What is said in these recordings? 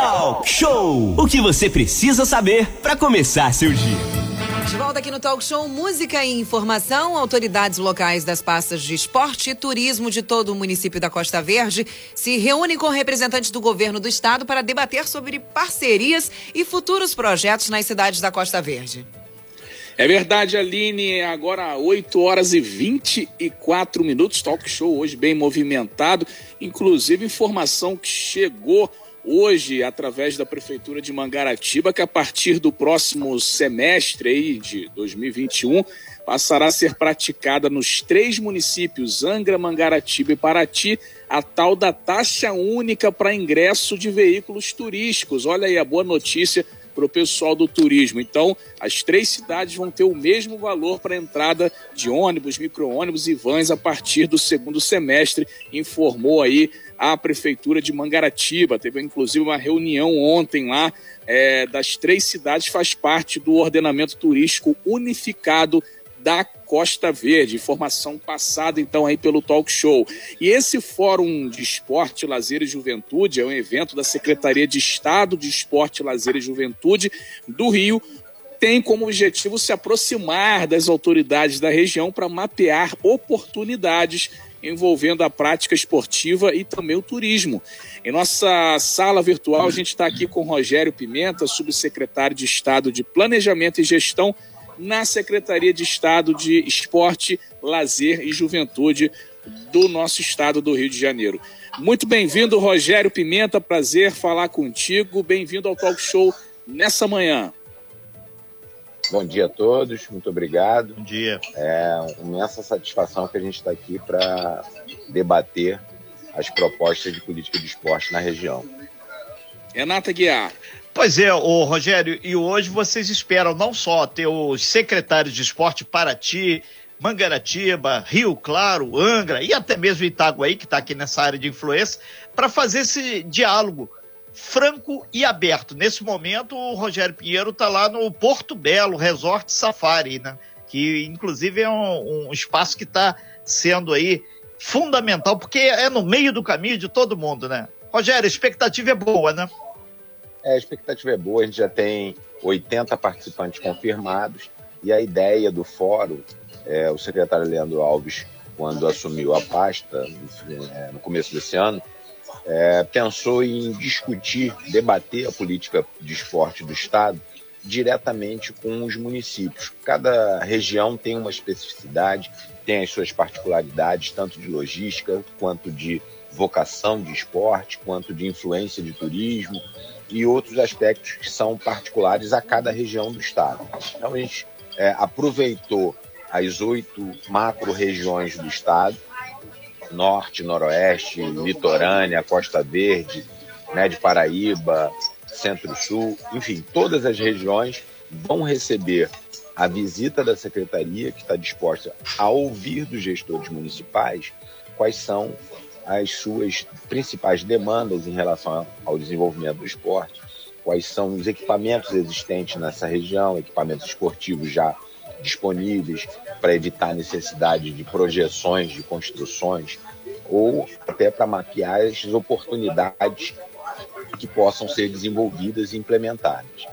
Talk Show. O que você precisa saber para começar seu dia. De volta aqui no Talk Show Música e Informação, autoridades locais das pastas de esporte e turismo de todo o município da Costa Verde se reúnem com representantes do governo do estado para debater sobre parcerias e futuros projetos nas cidades da Costa Verde. É verdade, Aline. Agora 8 horas e 24 minutos. Talk show hoje bem movimentado. Inclusive, informação que chegou hoje através da Prefeitura de Mangaratiba, que a partir do próximo semestre aí de 2021 passará a ser praticada nos três municípios, Angra, Mangaratiba e Paraty, a tal da taxa única para ingresso de veículos turísticos. Olha aí a boa notícia para o pessoal do turismo. Então, as três cidades vão ter o mesmo valor para entrada de ônibus, micro-ônibus e vans a partir do segundo semestre, informou aí a Prefeitura de Mangaratiba. Teve inclusive uma reunião ontem lá é, das três cidades, faz parte do ordenamento turístico unificado da Costa Verde. Informação passada então aí pelo Talk Show. E esse Fórum de Esporte, Lazer e Juventude é um evento da Secretaria de Estado de Esporte, Lazer e Juventude do Rio, tem como objetivo se aproximar das autoridades da região para mapear oportunidades envolvendo a prática esportiva e também o turismo. Em nossa sala virtual, a gente está aqui com Rogério Pimenta, subsecretário de Estado de Planejamento e Gestão na Secretaria de Estado de Esporte, Lazer e Juventude do nosso estado do Rio de Janeiro. Muito bem-vindo, Rogério Pimenta, prazer falar contigo. Bem-vindo ao Talk Show nessa manhã. Bom dia a todos, muito obrigado. Bom dia. É uma imensa satisfação que a gente está aqui para debater as propostas de política de esporte na região. Renata Guiar. Pois é, o Rogério, e hoje vocês esperam não só ter os secretários de esporte Paraty, Mangaratiba, Rio Claro, Angra e até mesmo Itaguaí, que está aqui nessa área de influência, para fazer esse diálogo franco e aberto. Nesse momento, o Rogério Pinheiro está lá no Porto Belo Resort Safari, né? que inclusive é um, um espaço que está sendo aí fundamental, porque é no meio do caminho de todo mundo, né? Rogério, a expectativa é boa, né? É, a expectativa é boa, a gente já tem 80 participantes confirmados e a ideia do fórum, é, o secretário Leandro Alves, quando assumiu a pasta é, no começo desse ano, é, pensou em discutir, debater a política de esporte do Estado diretamente com os municípios. Cada região tem uma especificidade, tem as suas particularidades, tanto de logística, quanto de vocação de esporte, quanto de influência de turismo, e outros aspectos que são particulares a cada região do estado. Então, a gente é, aproveitou as oito macro-regiões do estado, norte, noroeste, litorânea, Costa Verde, né, de Paraíba, Centro-Sul, enfim, todas as regiões vão receber a visita da secretaria, que está disposta a ouvir dos gestores municipais quais são as suas principais demandas em relação ao desenvolvimento do esporte, quais são os equipamentos existentes nessa região, equipamentos esportivos já disponíveis para evitar a necessidade de projeções de construções ou até para mapear as oportunidades que possam ser desenvolvidas e implementadas.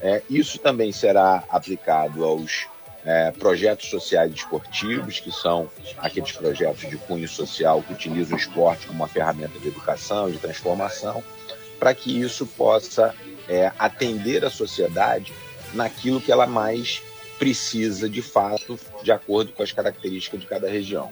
É, isso também será aplicado aos é, projetos sociais esportivos, que são aqueles projetos de cunho social que utilizam o esporte como uma ferramenta de educação, de transformação, para que isso possa é, atender a sociedade naquilo que ela mais precisa de fato, de acordo com as características de cada região.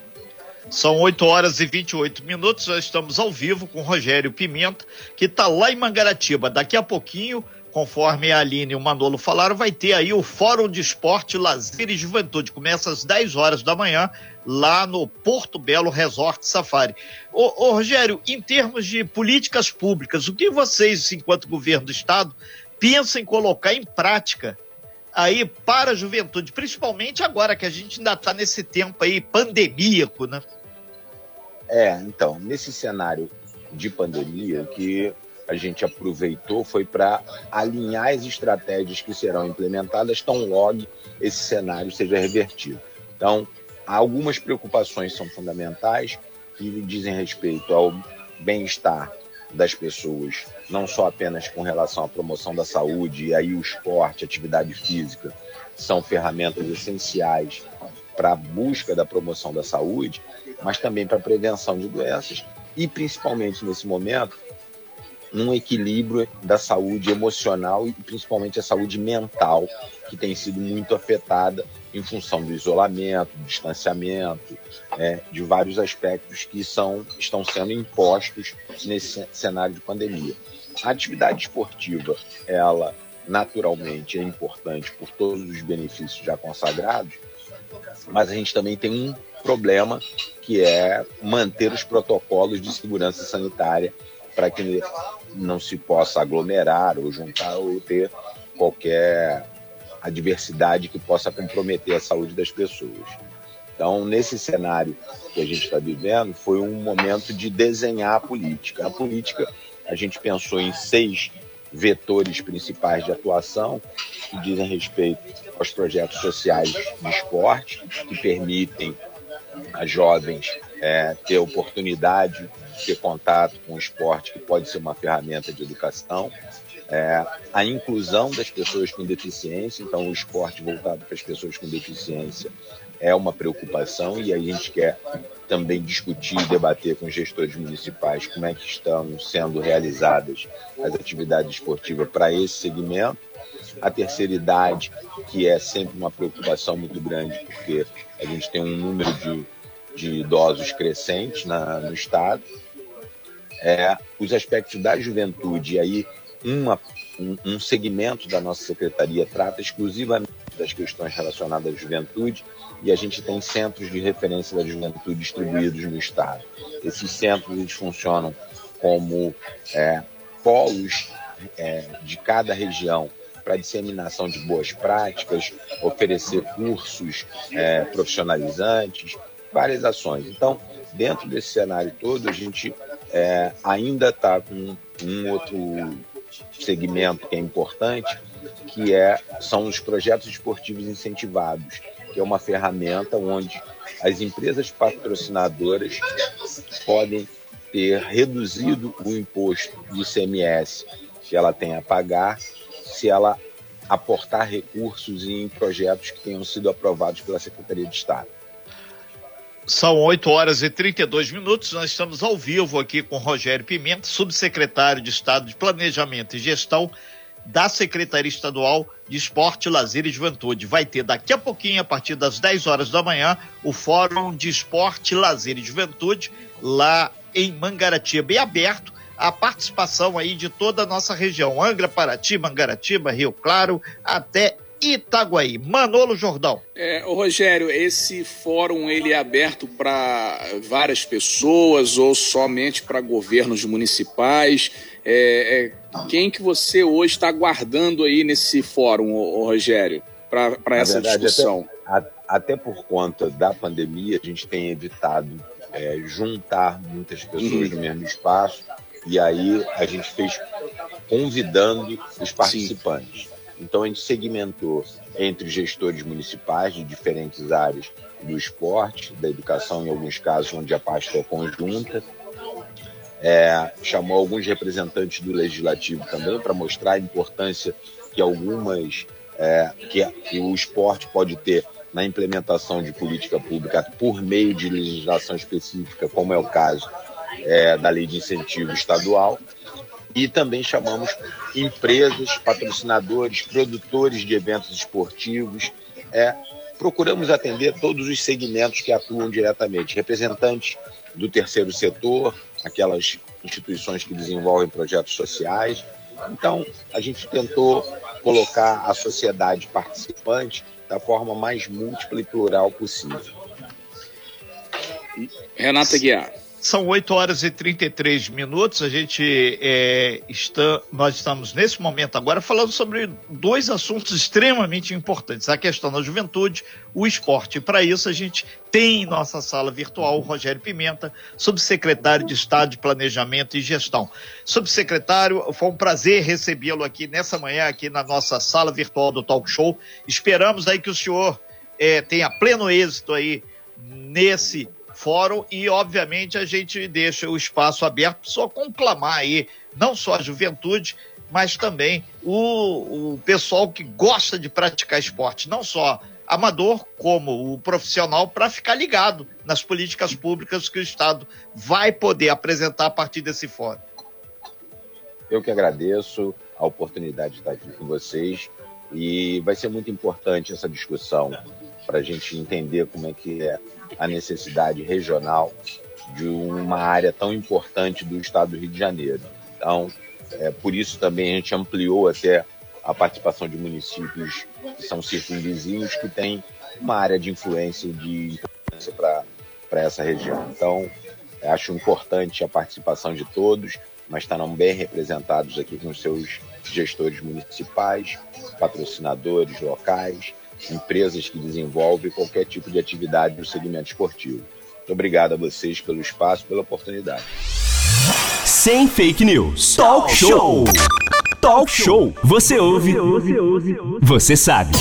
São 8 horas e 28 minutos, nós estamos ao vivo com Rogério Pimenta, que está lá em Mangaratiba. Daqui a pouquinho conforme a Aline e o Manolo falaram, vai ter aí o Fórum de Esporte, Lazer e Juventude. Começa às 10 horas da manhã, lá no Porto Belo Resort Safari. Ô, ô, Rogério, em termos de políticas públicas, o que vocês, enquanto governo do Estado, pensam em colocar em prática aí para a juventude, principalmente agora que a gente ainda está nesse tempo aí pandemíaco, né? É, então, nesse cenário de pandemia, que a gente aproveitou foi para alinhar as estratégias que serão implementadas tão logo esse cenário seja revertido. Então, algumas preocupações são fundamentais que dizem respeito ao bem-estar das pessoas, não só apenas com relação à promoção da saúde, e aí o esporte, atividade física, são ferramentas essenciais para a busca da promoção da saúde, mas também para a prevenção de doenças e principalmente nesse momento um equilíbrio da saúde emocional e principalmente a saúde mental, que tem sido muito afetada em função do isolamento, do distanciamento, é, de vários aspectos que são, estão sendo impostos nesse cenário de pandemia. A atividade esportiva, ela naturalmente é importante por todos os benefícios já consagrados, mas a gente também tem um problema que é manter os protocolos de segurança sanitária para que não se possa aglomerar ou juntar ou ter qualquer adversidade que possa comprometer a saúde das pessoas. Então, nesse cenário que a gente está vivendo, foi um momento de desenhar a política. A política, a gente pensou em seis vetores principais de atuação que dizem respeito aos projetos sociais de esporte, que permitem a jovens é, ter oportunidade ter contato com o esporte, que pode ser uma ferramenta de educação, é, a inclusão das pessoas com deficiência, então o esporte voltado para as pessoas com deficiência é uma preocupação e a gente quer também discutir e debater com os gestores municipais como é que estão sendo realizadas as atividades esportivas para esse segmento. A terceira idade, que é sempre uma preocupação muito grande, porque a gente tem um número de, de idosos crescente na, no estado, é, os aspectos da juventude. E aí, uma, um, um segmento da nossa secretaria trata exclusivamente das questões relacionadas à juventude e a gente tem centros de referência da juventude distribuídos no estado. Esses centros eles funcionam como é, polos é, de cada região para disseminação de boas práticas, oferecer cursos é, profissionalizantes, várias ações. Então, dentro desse cenário todo, a gente é, ainda está com um outro segmento que é importante, que é, são os projetos esportivos incentivados, que é uma ferramenta onde as empresas patrocinadoras podem ter reduzido o imposto do ICMS que ela tem a pagar se ela aportar recursos em projetos que tenham sido aprovados pela Secretaria de Estado. São 8 horas e 32 minutos. Nós estamos ao vivo aqui com Rogério Pimenta, subsecretário de Estado de Planejamento e Gestão da Secretaria Estadual de Esporte, Lazer e Juventude. Vai ter daqui a pouquinho, a partir das 10 horas da manhã, o Fórum de Esporte, Lazer e Juventude, lá em Mangaratiba, e aberto a participação aí de toda a nossa região, Angra, Paraty, Mangaratiba, Rio Claro, até Itaguaí. Manolo Jordão. É, o Rogério, esse fórum ele é aberto para várias pessoas ou somente para governos municipais? É, é, quem que você hoje está aguardando aí nesse fórum, ô, ô Rogério, para essa verdade, discussão? Até, até, por conta da pandemia, a gente tem evitado é, juntar muitas pessoas uhum. no mesmo espaço e aí a gente fez convidando os participantes. Sim. Então a gente segmentou entre gestores municipais de diferentes áreas do esporte, da educação, em alguns casos onde a pasta é conjunta. É, chamou alguns representantes do legislativo também para mostrar a importância que algumas é, que, que o esporte pode ter na implementação de política pública por meio de legislação específica, como é o caso é, da lei de incentivo estadual e também chamamos empresas, patrocinadores, produtores de eventos esportivos. É, procuramos atender todos os segmentos que atuam diretamente, representantes do terceiro setor, aquelas instituições que desenvolvem projetos sociais. Então, a gente tentou colocar a sociedade participante da forma mais múltipla e plural possível. Renata Guiar. São 8 horas e 33 minutos. A gente é, está, nós estamos nesse momento agora falando sobre dois assuntos extremamente importantes: a questão da juventude, o esporte. Para isso, a gente tem em nossa sala virtual o Rogério Pimenta, subsecretário de Estado de Planejamento e Gestão. Subsecretário, foi um prazer recebê-lo aqui nessa manhã, aqui na nossa sala virtual do Talk Show. Esperamos aí que o senhor é, tenha pleno êxito aí nesse fórum e, obviamente, a gente deixa o espaço aberto só conclamar aí, não só a juventude, mas também o, o pessoal que gosta de praticar esporte, não só amador como o profissional, para ficar ligado nas políticas públicas que o Estado vai poder apresentar a partir desse fórum. Eu que agradeço a oportunidade de estar aqui com vocês e vai ser muito importante essa discussão para a gente entender como é que é a necessidade regional de uma área tão importante do estado do Rio de Janeiro. Então, é, por isso também a gente ampliou até a participação de municípios que são circunvizinhos, que têm uma área de influência de importância para essa região. Então, acho importante a participação de todos, mas estarão bem representados aqui com seus gestores municipais, patrocinadores locais, empresas que desenvolvem qualquer tipo de atividade no segmento esportivo. Muito obrigado a vocês pelo espaço, pela oportunidade. Sem fake news. Talk show. Talk show. Você ouve. Você sabe.